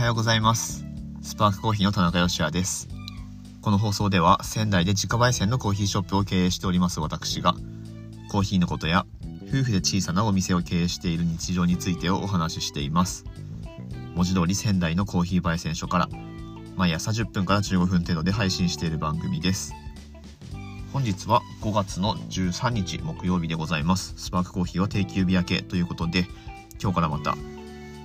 はようございます。スパークコーヒーの田中芳也です。この放送では仙台で自家焙煎のコーヒーショップを経営しております私がコーヒーのことや夫婦で小さなお店を経営している日常についてをお話ししています。文字通り仙台のコーヒー焙煎所から毎朝10分から15分程度で配信している番組です。本日は5月の13日木曜日でございます。スパークコーヒーは定休日明けということで今日からまた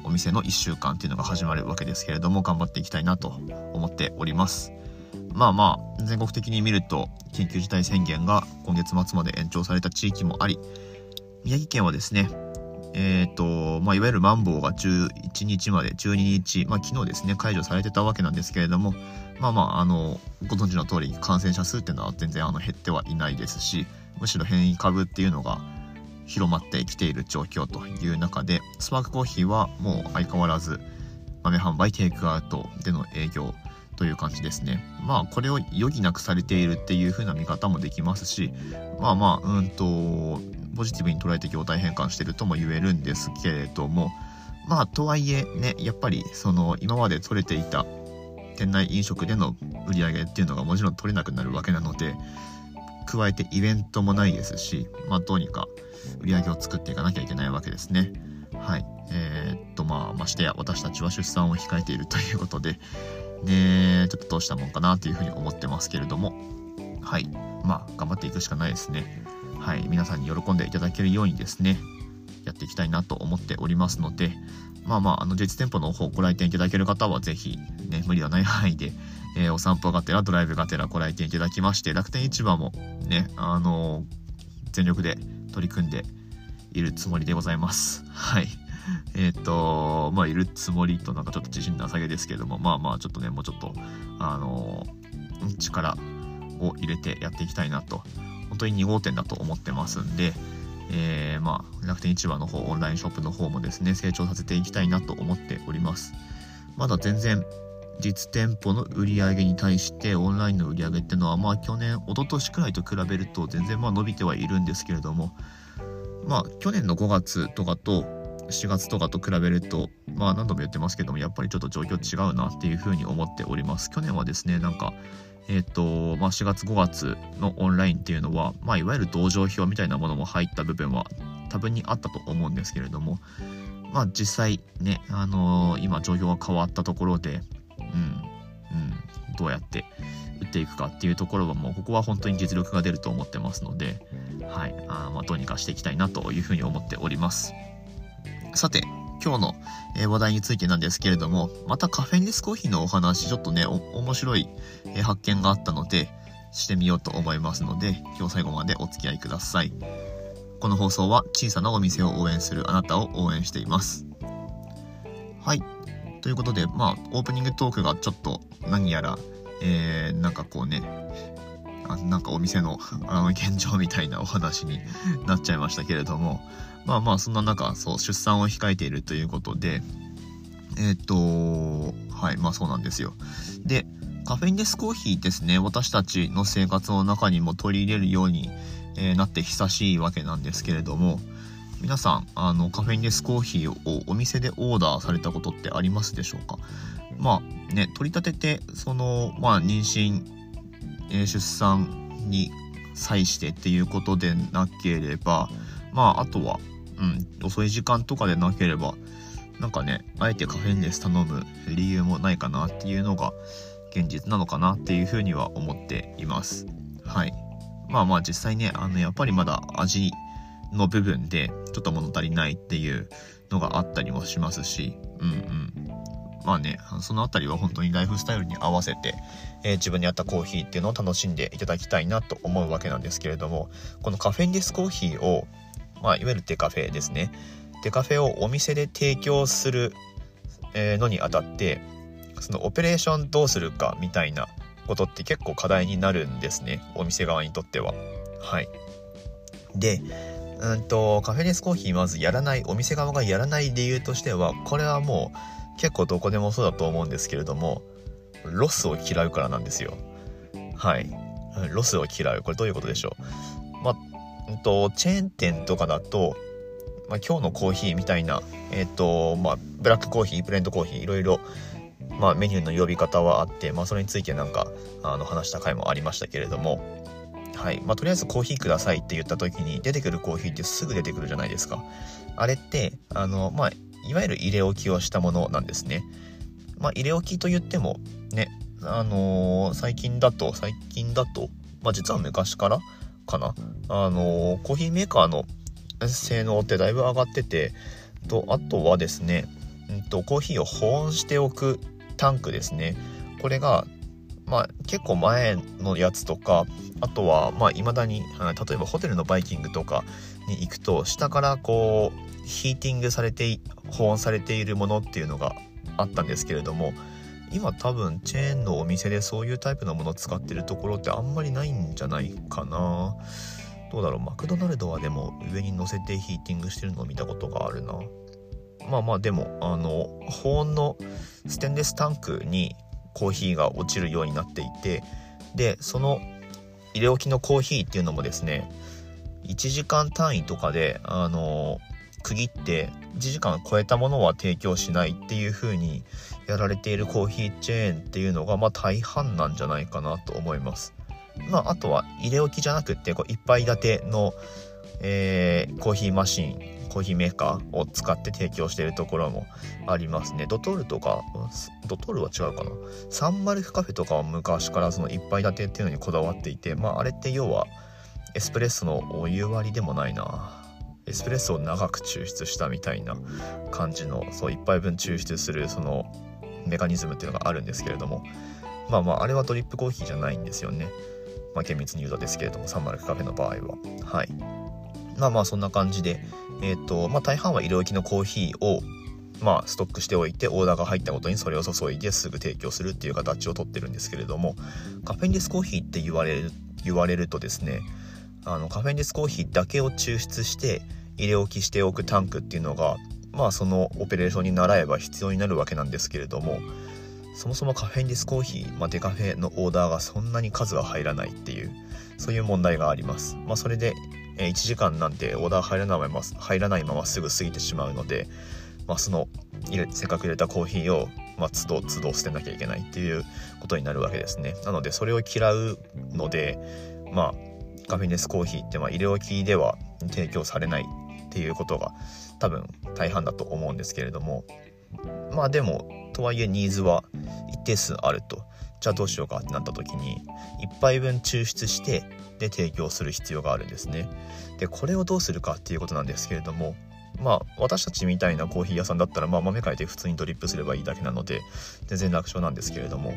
お店の1週間っていうのが始まるわけですけれども頑張っていきたいなと思っております。まあまあ全国的に見ると緊急事態宣言が今月末まで延長された地域もあり宮城県はですねえっ、ー、と、まあ、いわゆるマンボウが11日まで、12日、まあ、昨日ですね、解除されてたわけなんですけれども、まあまあ、あの、ご存知の通り、感染者数っていうのは全然あの減ってはいないですし、むしろ変異株っていうのが広まってきている状況という中でスパークコーヒーはもう相変わらず豆販売テイクアウトでの営業という感じですね。まあこれを余儀なくされているっていう風な見方もできますしまあまあうんとポジティブに捉えて業態変換してるとも言えるんですけれどもまあとはいえねやっぱりその今まで取れていた店内飲食での売り上げっていうのがもちろん取れなくなるわけなので加えてイベントもないですしまあどうにか売り上げを作っていかなきゃいけないわけですね。はい。えー、っと、まあ、ましてや私たちは出産を控えているということで、ね、ちょっとどうしたもんかなというふうに思ってますけれども、はい。まあ、頑張っていくしかないですね。はい。皆さんに喜んでいただけるようにですね、やっていきたいなと思っておりますので、まあまあ、あの、実店舗の方ご来店いただける方は、ぜひ、ね、無理のない範囲で、えー、お散歩がてら、ドライブがてらご来店いただきまして、楽天市場もね、あのー、全力で取り組んでいるつもりでございます。はい。えっ、ー、と、まあ、いるつもりとなんかちょっと自信なさげですけども、まあまあ、ちょっとね、もうちょっと、あの、力を入れてやっていきたいなと、本当に2号店だと思ってますんで、えー、まあ、楽天市場の方、オンラインショップの方もですね、成長させていきたいなと思っております。まだ全然、実店舗の売り上げに対してオンラインの売り上げっていうのはまあ去年一昨年くらいと比べると全然まあ伸びてはいるんですけれどもまあ去年の5月とかと4月とかと比べるとまあ何度も言ってますけどもやっぱりちょっと状況違うなっていうふうに思っております。去年はですねなんかえっ、ー、とまあ4月5月のオンラインっていうのはまあいわゆる同情票みたいなものも入った部分は多分にあったと思うんですけれどもまあ実際ねあのー、今状況が変わったところでうんうん、どうやって打っていくかっていうところはもうここは本当に実力が出ると思ってますので、はいあまあ、どうにかしていきたいなというふうに思っております。さて今日の話題についてなんですけれどもまたカフェインレスコーヒーのお話ちょっとね面白い発見があったのでしてみようと思いますので今日最後までお付き合いください。この放送は小さなお店を応援するあなたを応援しています。はい。ということで、まあ、オープニングトークがちょっと何やら、えー、なんかこうね、あなんかお店の あの現状みたいなお話になっちゃいましたけれども、まあまあ、そんな中、そう、出産を控えているということで、えっ、ー、と、はい、まあそうなんですよ。で、カフェインレスコーヒーですね、私たちの生活の中にも取り入れるように、えー、なって久しいわけなんですけれども、皆さん、あの、カフェインレスコーヒーをお店でオーダーされたことってありますでしょうか？まあね、取り立てて、その、まあ、妊娠、出産に際してっていうことでなければ、まあ、あとは、うん、遅い時間とかでなければ、なんかね、あえてカフェインレス頼む理由もないかなっていうのが現実なのかなっていうふうには思っています。はい。まあまあ実際ね、あの、やっぱりまだ味の部分でちょっと物足りないっていうのがあったりもしますし、うんうん。まあね、そのあたりは本当にライフスタイルに合わせて、えー、自分に合ったコーヒーっていうのを楽しんでいただきたいなと思うわけなんですけれども、このカフェインレスコーヒーを、まあ、いわゆるデカフェですね。デカフェをお店で提供する、えのにあたって、そのオペレーションどうするかみたいなことって結構課題になるんですね。お店側にとっては。はい。で、うんと、カフェレスコーヒーまずやらない、お店側がやらない理由としては、これはもう結構どこでもそうだと思うんですけれども、ロスを嫌うからなんですよ。はい。ロスを嫌う。これどういうことでしょう？まあ、うんと、チェーン店とかだと、まあ、今日のコーヒーみたいな、えっ、ー、と、まあ、ブラックコーヒー、ブレンドコーヒー、いろいろ、まあ、メニューの呼び方はあって、まあ、それについてなんかあの話した回もありましたけれども、はい。まあ、とりあえずコーヒーくださいって言った時に出てくるコーヒーってすぐ出てくるじゃないですか。あれってあの、まあ、いわゆる入れ置きをしたものなんですね、まあ、入れ置きと言ってもねあのー、最近だと最近だと、まあ、実は昔からかな。あのー、コーヒーメーカーの性能ってだいぶ上がっててとあとはですね、うんと、コーヒーを保温しておくタンクですね。これがまあ結構前のやつとかあとはまあ未だに例えばホテルのバイキングとかに行くと下からこうヒーティングされて保温されているものっていうのがあったんですけれども今多分チェーンのお店でそういうタイプのものを使ってるところってあんまりないんじゃないかな。どうだろう。マクドナルドはでも上に乗せてヒーティングしてるのを見たことがあるな。まあまあでもあの保温のステンレスタンクにコーヒーが落ちるようになっていてでその入れ置きのコーヒーっていうのもですね1時間単位とかであの区切って1時間超えたものは提供しないっていう風にやられているコーヒーチェーンっていうのがまあ大半なんじゃないかなと思います。まあ、あとは入れ置きじゃなくってこう1杯立ての、えー、コーヒーマシンコーヒーメーカーを使って提供しているところもありますね。ドトールとか、ドトールは違うかな。サンマルクカフェとかは昔からその1杯立てっていうのにこだわっていて、まああれって要はエスプレッソのお湯割りでもないな。エスプレッソを長く抽出したみたいな感じの、そう1杯分抽出するそのメカニズムっていうのがあるんですけれども、まあまああれはドリップコーヒーじゃないんですよね。まあ厳密に言うとですけれども、サンマルクカフェの場合は。はい。まあまあそんな感じで、えっ、ー、と、まあ大半は色置きのコーヒーを、まあストックしておいてオーダーが入ったことにそれを注いですぐ提供するっていう形をとってるんですけれども、カフェインレスコーヒーって言われる、言われるとですね、あのカフェインレスコーヒーだけを抽出して入れ置きしておくタンクっていうのがまあそのオペレーションに習えば必要になるわけなんですけれどもそもそもカフェインレスコーヒー、まあ、デカフェのオーダーがそんなに数が入らないっていうそういう問題があります。まあ、それで1時間なんてオーダー入らないまま入らないまますぐ過ぎてしまうので、まあ、そのせっかく入れたコーヒーを、まあ、都度都度捨てなきゃいけないっていうことになるわけですね。なのでそれを嫌うのでまあカフェインレスコーヒーってまあ入れ置きでは提供されないっていうことが多分大半だと思うんですけれどもまあでもとはいえニーズは一定数あるとじゃあどうしようかってなった時に1杯分抽出してで提供する必要があるんですね。でこれをどうするかっていうことなんですけれどもまあ私たちみたいなコーヒー屋さんだったら、まあ、豆変えて普通にドリップすればいいだけなので全然楽勝なんですけれども、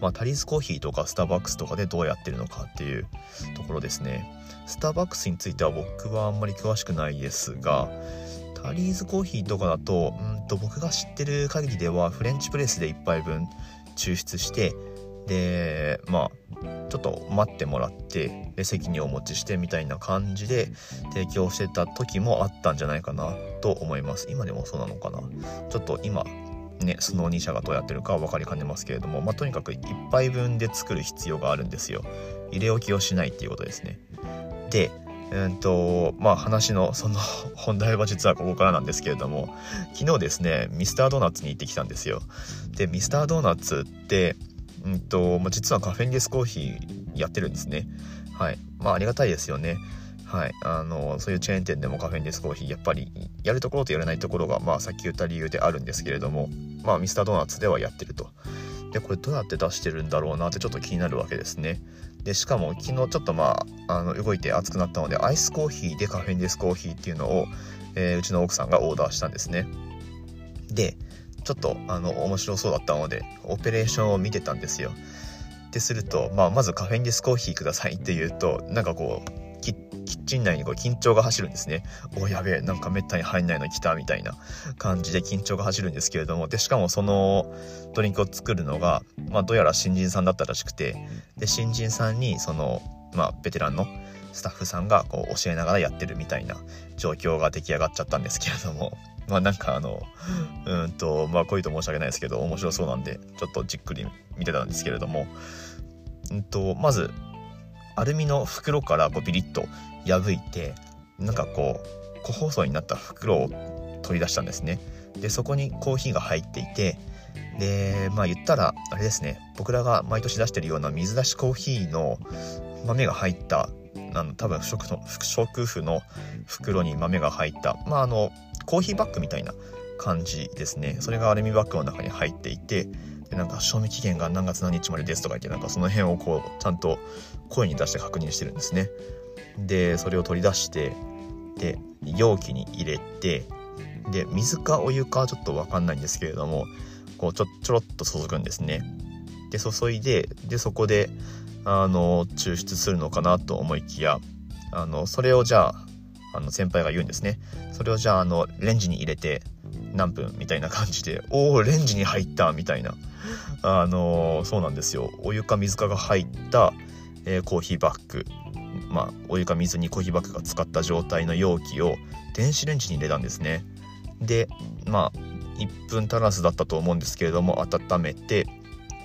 まあ、タリーズコーヒーとかスターバックスとかでどうやってるのかっていうところですね。スターバックスについては僕はあんまり詳しくないですがタリーズコーヒーとかだとうんと僕が知ってる限りではフレンチプレスで1杯分抽出してでまあちょっと待ってもらってで席にお持ちしてみたいな感じで提供してた時もあったんじゃないかなと思います。今でもそうなのかな。ちょっと今ねその2社がどうやってるか分かりかねますけれども、まあ、とにかく1杯分で作る必要があるんですよ。入れ置きをしないっていうことですね。でうんとまあ話のその本題は実はここからなんですけれども昨日ですねミスタードーナツに行ってきたんですよでミスタードーナツってうんとまあ、実はカフェインレスコーヒーやってるんですね。はい。まあありがたいですよね。はい。あの、そういうチェーン店でもカフェインレスコーヒー、やっぱりやるところとやらないところが、まあさっき言った理由であるんですけれども、まあミスタードーナツではやってると。で、これどうやって出してるんだろうなってちょっと気になるわけですね。で、しかも昨日ちょっとまあ、あの動いて暑くなったので、アイスコーヒーでカフェインレスコーヒーっていうのを、えー、うちの奥さんがオーダーしたんですね。で、ちょっとあの面白そうだったのでオペレーションを見てたんですよ。ってすると、まあ、まずカフェインレスコーヒーくださいって言うとなんかこうキッチン内にこう緊張が走るんですね。おやべえなんかめったに入んないの来たみたいな感じで緊張が走るんですけれども。でしかもそのドリンクを作るのが、まあ、どうやら新人さんだったらしくて。で新人さんにその、まあ、ベテランのスタッフさんがこう教えながらやってるみたいな状況が出来上がっちゃったんですけれども。まあなんかあの、うんと、まあこういうと申し訳ないですけど、面白そうなんで、ちょっとじっくり見てたんですけれども、うんと、まず、アルミの袋からこうビリッと破いて、なんかこう、個包装になった袋を取り出したんですね。で、そこにコーヒーが入っていて、でまあ言ったらあれですね僕らが毎年出してるような水出しコーヒーの豆が入ったあの多分不織の不織布の袋に豆が入ったまああのコーヒーバッグみたいな感じですねそれがアルミバッグの中に入っていてでなんか賞味期限が何月何日までですとか言ってなんかその辺をこうちゃんと声に出して確認してるんですね。でそれを取り出してで容器に入れてで水かお湯かちょっと分かんないんですけれどもこうちょちょろっと注ぐんですね。で注いででそこであの抽出するのかなと思いきやあのそれをじゃああの先輩が言うんですね。それをじゃああのレンジに入れて何分みたいな感じで おおレンジに入ったみたいな。あのそうなんですよ。お湯か水かが入った、えー、コーヒーバッグ。まあお湯か水にコーヒーバッグが使った状態の容器を電子レンジに入れたんですね。でまあ1分足らずだったと思うんですけれども温めて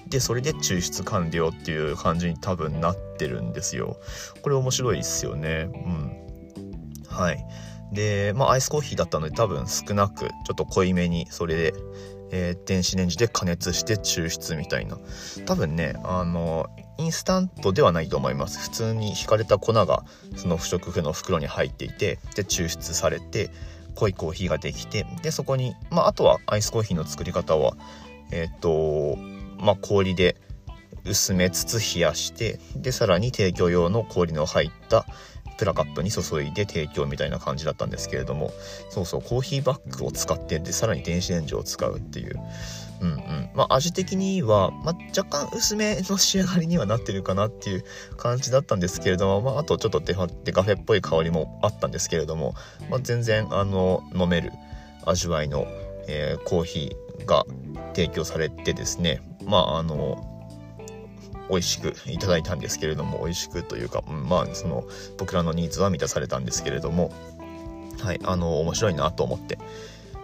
でそれで抽出完了っていう感じに多分なってるんですよ。これ面白いっすよね。うん。はい。でまあアイスコーヒーだったので多分少なくちょっと濃いめにそれで、えー、電子レンジで加熱して抽出みたいな。多分ねあのインスタントではないと思います。普通に引かれた粉がその不織布の袋に入っていてで抽出されて濃いコーヒーができてでそこに、まあ、あとはアイスコーヒーの作り方はえっ、とまあ、氷で薄めつつ冷やしてでさらに提供用の氷の入ったプラカップに注いで提供みたいな感じだったんですけれどもそうそうコーヒーバッグを使ってでさらに電子レンジを使うっていう。うんうん。まあ味的には、まあ、若干薄めの仕上がりにはなってるかなっていう感じだったんですけれども、まあ、あとちょっとデデカフェっぽい香りもあったんですけれども、まあ、全然あの飲める味わいの、えー、コーヒーが提供されてですねまああの美味しくいただいたんですけれども美味しくというか、まあその僕らのニーズは満たされたんですけれどもはいあの面白いなと思って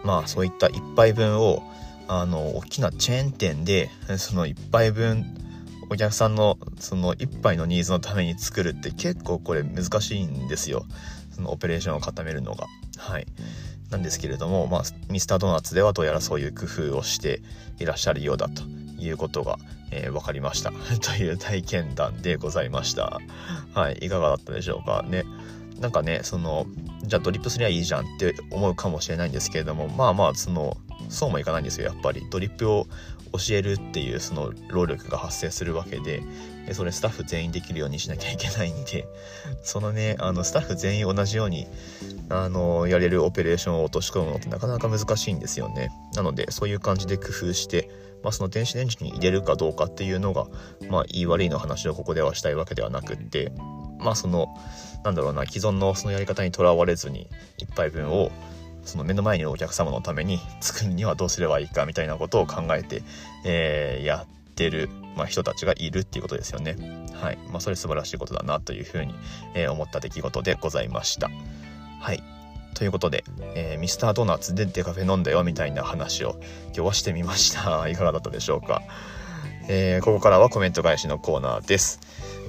まあそういった1杯分をあの大きなチェーン店でその1杯分お客さんのその1杯のニーズのために作るって結構これ難しいんですよ。そのオペレーションを固めるのが。はい。なんですけれども、まあ、ミスタードーナツではどうやらそういう工夫をしていらっしゃるようだと。いうことが、えー、分かりました。という体験談でございました。はいいかがだったでしょうか。ねなんかねそのじゃあドリップすりゃいいじゃんって思うかもしれないんですけれどもまあまあそのそうもいかないんですよ。やっぱり。ドリップを教えるっていうその労力が発生するわけででそれスタッフ全員できるようにしなきゃいけないんで そのねあのスタッフ全員同じようにあのやれるオペレーションを落とし込むのってなかなか難しいんですよね。なのでそういう感じで工夫してまあ、その電子レンジに入れるかどうかっていうのが、まあ、いい悪いの話をここではしたいわけではなくって、まあ、その、なんだろうな、既存のそのやり方にとらわれずに、1杯分をその目の前にいるお客様のために 作るにはどうすればいいかみたいなことを考えて、えー、やってる、まあ、人たちがいるっていうことですよね。はい。まあ、それ素晴らしいことだなというふうに、えー、思った出来事でございました。はい。ということで、えー、ミスタードーナツでデカフェ飲んだよみたいな話を今日はしてみました。いかがだったでしょうか。えー、ここからはコメント返しのコーナーです。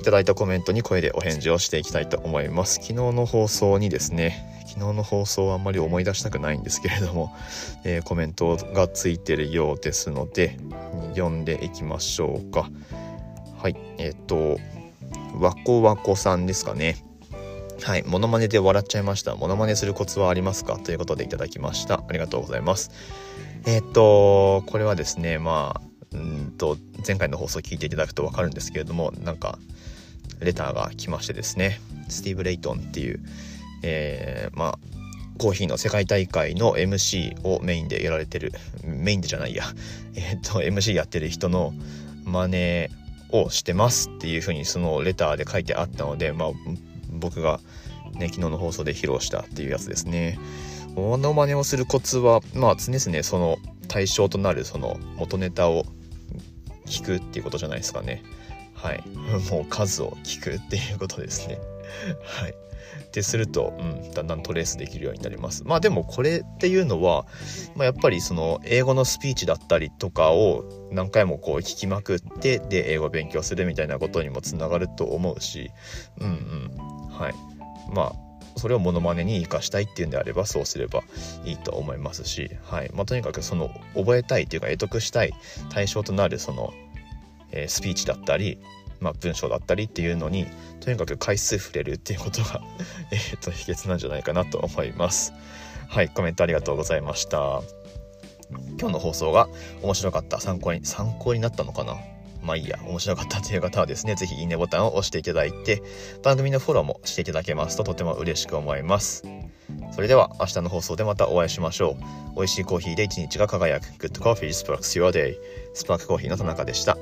いただいたコメントに声でお返事をしていきたいと思います。昨日の放送にですね、昨日の放送はあんまり思い出したくないんですけれども、えー、コメントがついてるようですので、読んでいきましょうか。はい、えっ、ー、と、わこわこさんですかね。はい、モノマネで笑っちゃいました。モノマネするコツはありますか？ということでいただきました。ありがとうございます。えっ、と、これはですね、まあ、うんと、前回の放送聞いていただくと分かるんですけれども、なんか、レターが来ましてですね、スティーブ・レイトンっていう、えー、まあ、コーヒーの世界大会の MC をメインでやられてる、メインでじゃないや、え、っと、MC やってる人の真似をしてますっていうふうにそのレターで書いてあったので、まあ、僕がね、昨日の放送で披露したっていうやつですね。モノマネをするコツは、まあ常々その対象となるその元ネタを聞くっていうことじゃないですかね。はい。もう数を聞くっていうことですね。はい。ですると、うん、だんだんトレースできるようになります。まあでもこれっていうのは、まあ、やっぱりその英語のスピーチだったりとかを何回もこう聞きまくってで英語勉強するみたいなことにもつながると思うし、うんうん。はい。まあそれをモノマネに生かしたいっていうんであればそうすればいいと思いますし、はいまあ、とにかくその覚えたいっていうか得得したい対象となるその、えー、スピーチだったり、まあ、文章だったりっていうのにとにかく回数触れるっていうことが えっと秘訣なんじゃないかなと思います。はいコメントありがとうございました。今日の放送が面白かった参考に参考になったのかな？まあいいや、面白かったという方はですね、是非いいねボタンを押していただいて、番組のフォローもしていただけますととても嬉しく思います。それでは明日の放送でまたお会いしましょう。美味しいコーヒーで一日が輝く。Good Coffee Sparks Your Day。スパークコーヒーの田中でした。